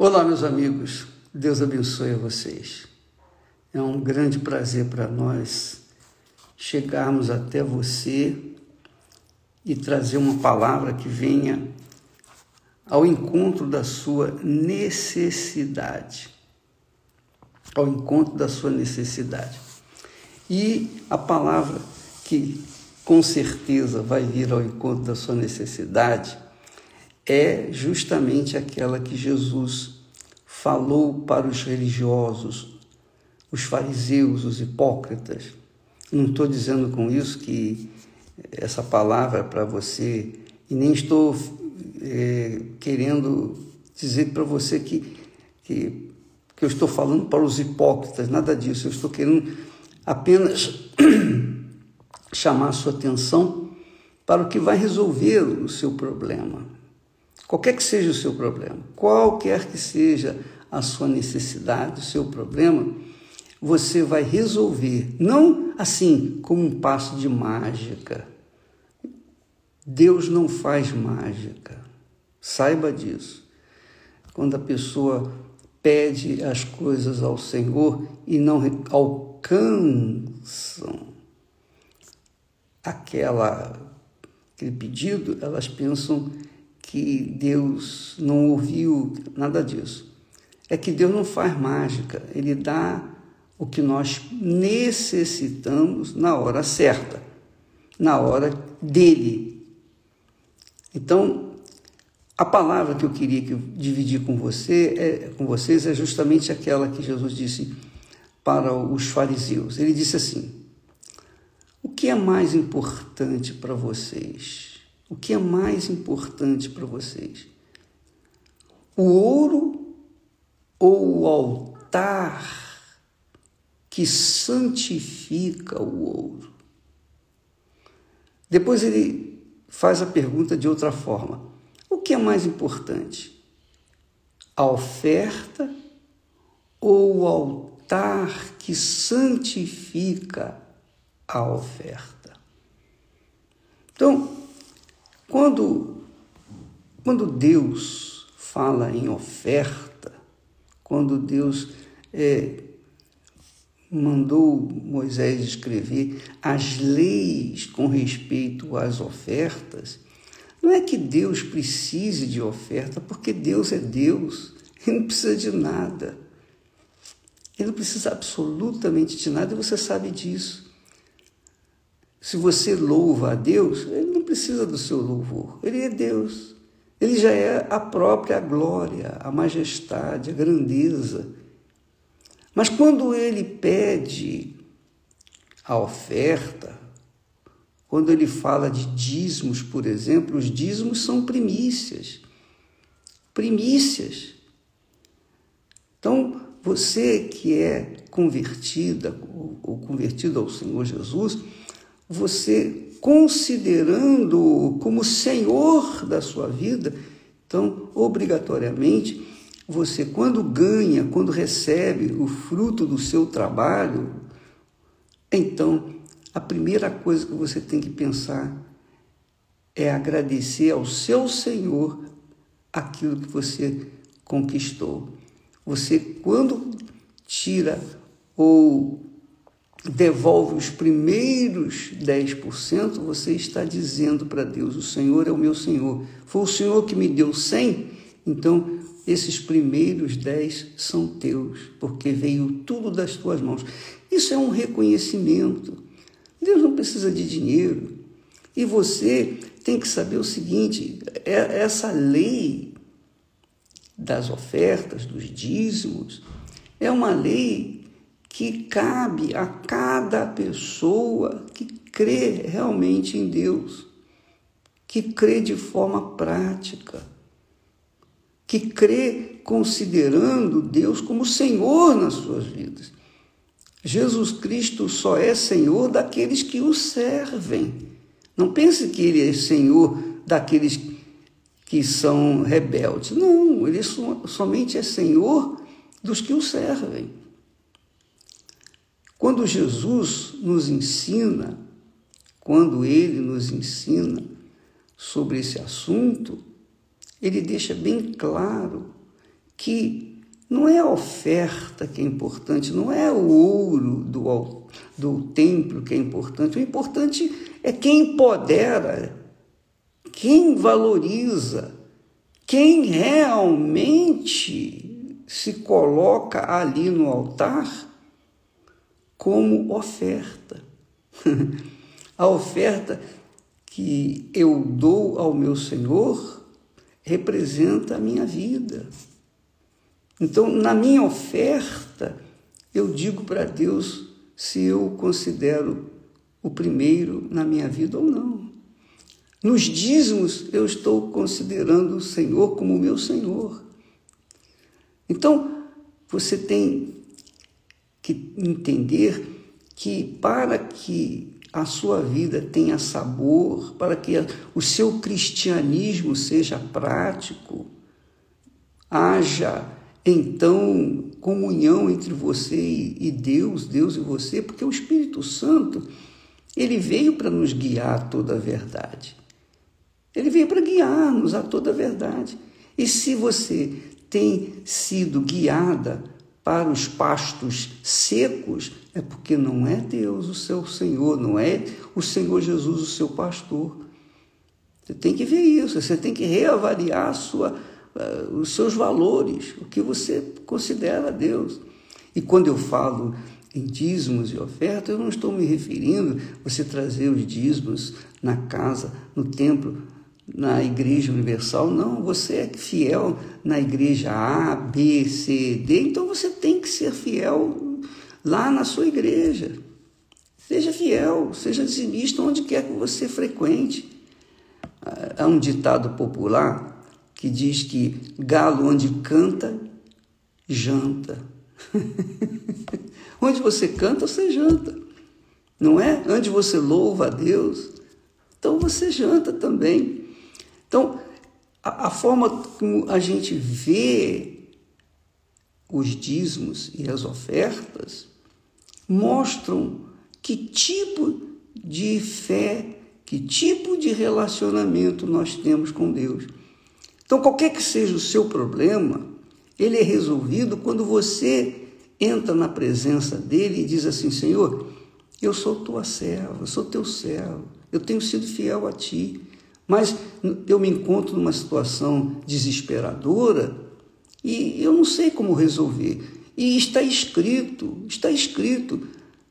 Olá, meus amigos. Deus abençoe a vocês. É um grande prazer para nós chegarmos até você e trazer uma palavra que venha ao encontro da sua necessidade. Ao encontro da sua necessidade. E a palavra que com certeza vai vir ao encontro da sua necessidade é justamente aquela que Jesus falou para os religiosos, os fariseus, os hipócritas. Não estou dizendo com isso que essa palavra é para você, e nem estou é, querendo dizer para você que, que, que eu estou falando para os hipócritas, nada disso. Eu estou querendo apenas chamar a sua atenção para o que vai resolver o seu problema. Qualquer que seja o seu problema, qualquer que seja a sua necessidade, o seu problema, você vai resolver, não assim como um passo de mágica. Deus não faz mágica, saiba disso. Quando a pessoa pede as coisas ao Senhor e não alcançam aquela, aquele pedido, elas pensam que Deus não ouviu, nada disso. É que Deus não faz mágica, Ele dá o que nós necessitamos na hora certa, na hora dele. Então, a palavra que eu queria que dividir com você, é, com vocês, é justamente aquela que Jesus disse para os fariseus. Ele disse assim: O que é mais importante para vocês? O que é mais importante para vocês? O ouro ou o altar que santifica o ouro? Depois ele faz a pergunta de outra forma: o que é mais importante? A oferta ou o altar que santifica a oferta? Então, quando, quando Deus fala em oferta, quando Deus é, mandou Moisés escrever as leis com respeito às ofertas, não é que Deus precise de oferta, porque Deus é Deus, ele não precisa de nada. Ele não precisa absolutamente de nada e você sabe disso. Se você louva a Deus, ele precisa do seu louvor. Ele é Deus. Ele já é a própria glória, a majestade, a grandeza. Mas quando ele pede a oferta, quando ele fala de dízimos, por exemplo, os dízimos são primícias. Primícias. Então, você que é convertida ou convertido ao Senhor Jesus, você considerando-o como Senhor da sua vida, então, obrigatoriamente, você, quando ganha, quando recebe o fruto do seu trabalho, então, a primeira coisa que você tem que pensar é agradecer ao seu Senhor aquilo que você conquistou. Você, quando tira ou devolve os primeiros 10%, você está dizendo para Deus: O Senhor é o meu Senhor. Foi o Senhor que me deu 100, então esses primeiros 10 são teus, porque veio tudo das tuas mãos. Isso é um reconhecimento. Deus não precisa de dinheiro. E você tem que saber o seguinte: é essa lei das ofertas, dos dízimos, é uma lei que cabe a cada pessoa que crê realmente em Deus, que crê de forma prática, que crê considerando Deus como Senhor nas suas vidas. Jesus Cristo só é Senhor daqueles que o servem. Não pense que ele é Senhor daqueles que são rebeldes. Não, ele somente é Senhor dos que o servem. Quando Jesus nos ensina, quando ele nos ensina sobre esse assunto, ele deixa bem claro que não é a oferta que é importante, não é o ouro do, do templo que é importante, o importante é quem empodera, quem valoriza, quem realmente se coloca ali no altar como oferta. a oferta que eu dou ao meu Senhor representa a minha vida. Então, na minha oferta, eu digo para Deus se eu considero o primeiro na minha vida ou não. Nos dízimos, eu estou considerando o Senhor como meu Senhor. Então, você tem que entender que para que a sua vida tenha sabor, para que o seu cristianismo seja prático, haja então comunhão entre você e Deus, Deus e você, porque o Espírito Santo, ele veio para nos guiar a toda a verdade. Ele veio para guiar-nos a toda a verdade. E se você tem sido guiada para os pastos secos, é porque não é Deus o seu Senhor, não é o Senhor Jesus o seu pastor. Você tem que ver isso, você tem que reavaliar sua, uh, os seus valores, o que você considera Deus. E quando eu falo em dízimos e ofertas, eu não estou me referindo a você trazer os dízimos na casa, no templo, na igreja universal, não, você é fiel na igreja A, B, C, D, então você tem que ser fiel lá na sua igreja. Seja fiel, seja dizimista onde quer que você frequente. Há um ditado popular que diz que galo onde canta, janta. onde você canta, você janta. Não é? Onde você louva a Deus, então você janta também. Então, a, a forma como a gente vê os dízimos e as ofertas mostram que tipo de fé, que tipo de relacionamento nós temos com Deus. Então, qualquer que seja o seu problema, ele é resolvido quando você entra na presença dele e diz assim: Senhor, eu sou tua serva, eu sou teu servo, eu tenho sido fiel a ti. Mas eu me encontro numa situação desesperadora e eu não sei como resolver. E está escrito, está escrito: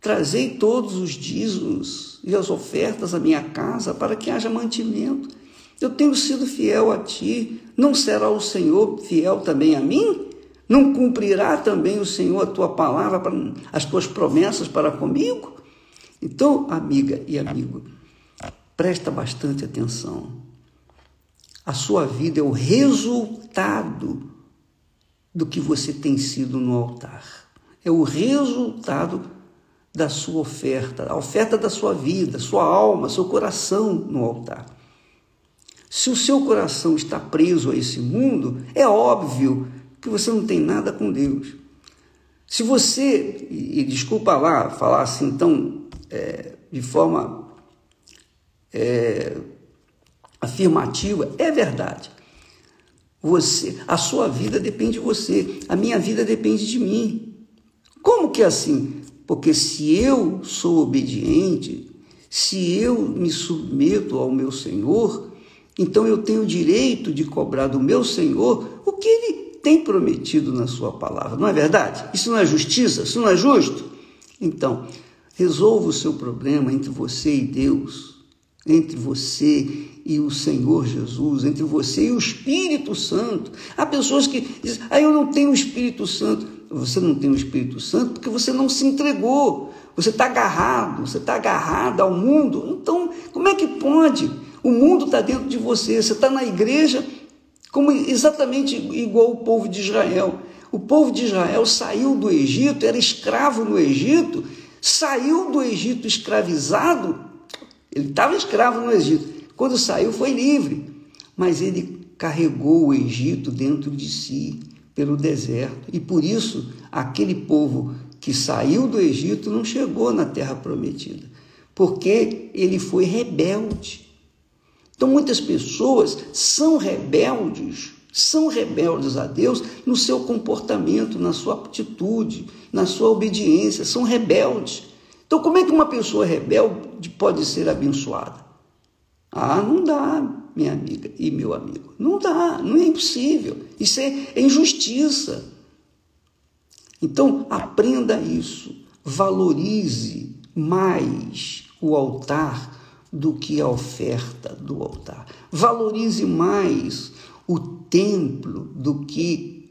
trazei todos os dízimos e as ofertas à minha casa para que haja mantimento. Eu tenho sido fiel a ti, não será o Senhor fiel também a mim? Não cumprirá também o Senhor a tua palavra, as tuas promessas para comigo? Então, amiga e amigo, Presta bastante atenção. A sua vida é o resultado do que você tem sido no altar. É o resultado da sua oferta, a oferta da sua vida, sua alma, seu coração no altar. Se o seu coração está preso a esse mundo, é óbvio que você não tem nada com Deus. Se você, e, desculpa lá falar assim tão é, de forma é, afirmativa, é verdade. Você, a sua vida depende de você, a minha vida depende de mim. Como que é assim? Porque se eu sou obediente, se eu me submeto ao meu Senhor, então eu tenho o direito de cobrar do meu Senhor o que ele tem prometido na sua palavra. Não é verdade? Isso não é justiça? Isso não é justo? Então, resolva o seu problema entre você e Deus entre você e o Senhor Jesus, entre você e o Espírito Santo. Há pessoas que dizem, ah, eu não tenho o Espírito Santo. Você não tem o Espírito Santo porque você não se entregou. Você está agarrado, você está agarrado ao mundo. Então, como é que pode? O mundo está dentro de você. Você está na igreja como exatamente igual o povo de Israel. O povo de Israel saiu do Egito, era escravo no Egito, saiu do Egito escravizado ele estava escravo no Egito. Quando saiu, foi livre. Mas ele carregou o Egito dentro de si, pelo deserto. E por isso, aquele povo que saiu do Egito não chegou na terra prometida, porque ele foi rebelde. Então, muitas pessoas são rebeldes são rebeldes a Deus no seu comportamento, na sua atitude, na sua obediência, são rebeldes. Então, como é que uma pessoa rebelde pode ser abençoada? Ah, não dá, minha amiga e meu amigo. Não dá, não é impossível. Isso é, é injustiça. Então, aprenda isso. Valorize mais o altar do que a oferta do altar. Valorize mais o templo do que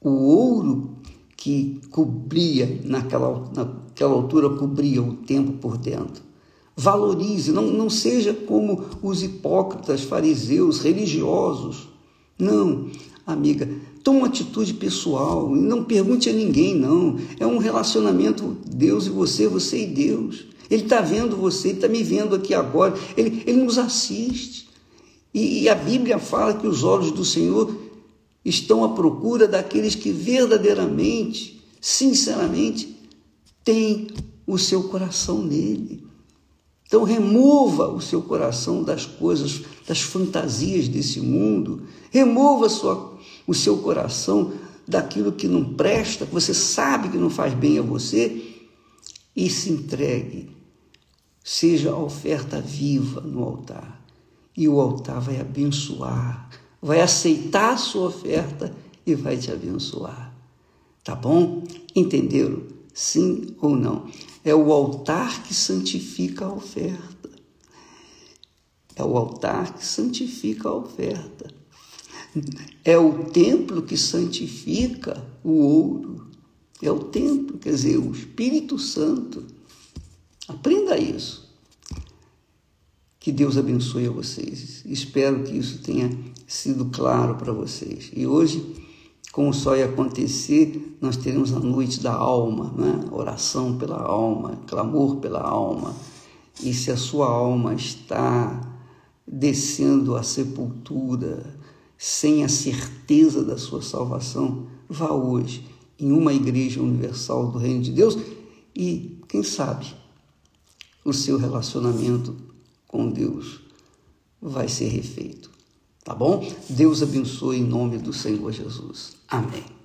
o ouro que cobria naquela, naquela altura cobria o templo por dentro. Valorize, não, não seja como os hipócritas, fariseus, religiosos. Não, amiga, toma uma atitude pessoal, não pergunte a ninguém, não. É um relacionamento Deus e você, você e Deus. Ele está vendo você, ele está me vendo aqui agora, ele, ele nos assiste. E, e a Bíblia fala que os olhos do Senhor estão à procura daqueles que verdadeiramente, sinceramente, têm o seu coração nele. Então, remova o seu coração das coisas, das fantasias desse mundo, remova sua, o seu coração daquilo que não presta, que você sabe que não faz bem a você, e se entregue seja a oferta viva no altar. E o altar vai abençoar, vai aceitar a sua oferta e vai te abençoar. Tá bom? Entenderam? Sim ou não? É o altar que santifica a oferta. É o altar que santifica a oferta. É o templo que santifica o ouro. É o templo, quer dizer, o Espírito Santo Aprenda isso. Que Deus abençoe a vocês. Espero que isso tenha sido claro para vocês. E hoje, como só ia acontecer, nós teremos a noite da alma, né? oração pela alma, clamor pela alma. E se a sua alma está descendo à sepultura, sem a certeza da sua salvação, vá hoje em uma igreja universal do Reino de Deus e, quem sabe, o seu relacionamento com Deus vai ser refeito. Tá bom? Deus abençoe em nome do Senhor Jesus. Amém.